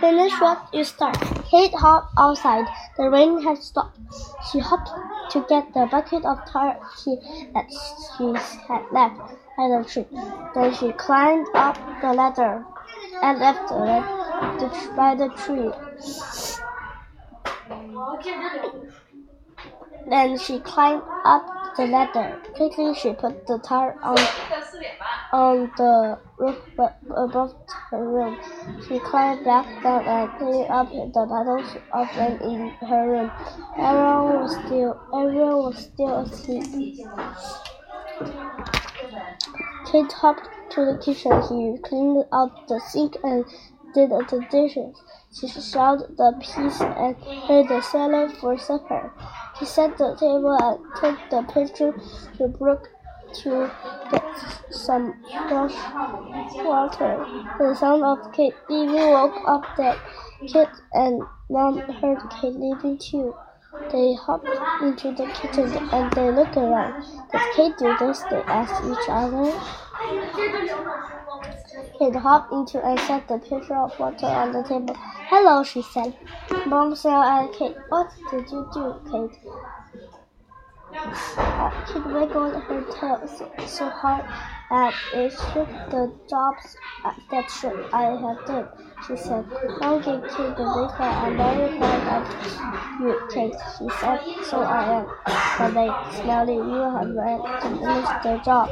Finish what you start. Kate hopped outside. The rain had stopped. She hopped to get the bucket of tar she, that she had left by the tree. Then she climbed up the ladder and left the, the, by the tree. Then she climbed up the ladder. Quickly she put the tar on, on the roof above her room. She climbed back down and cleaned up the bottles of rain in her room. Everyone was still everyone was still asleep. Kate hopped to the kitchen. She cleaned out the sink and did the dishes. She shelled the peas and made the salad for supper. She set the table and took the pitcher to the brook to get some fresh water. The sound of Kate leaving woke up the kid, and Mom heard Kate leaving too. They hopped into the kitchen and they looked around. Did Kate do this? They asked each other. Kate hopped into and set the pitcher of water on the table. Hello, she said. Mom smiled at Kate. What did you do, Kate? Kate wiggled her tail so, so hard that it shook the jobs that should I have done, she said. Mom gave to the heart. I'm very proud of you, Kate, she said. So I am. But they smelly you have managed to finish the job.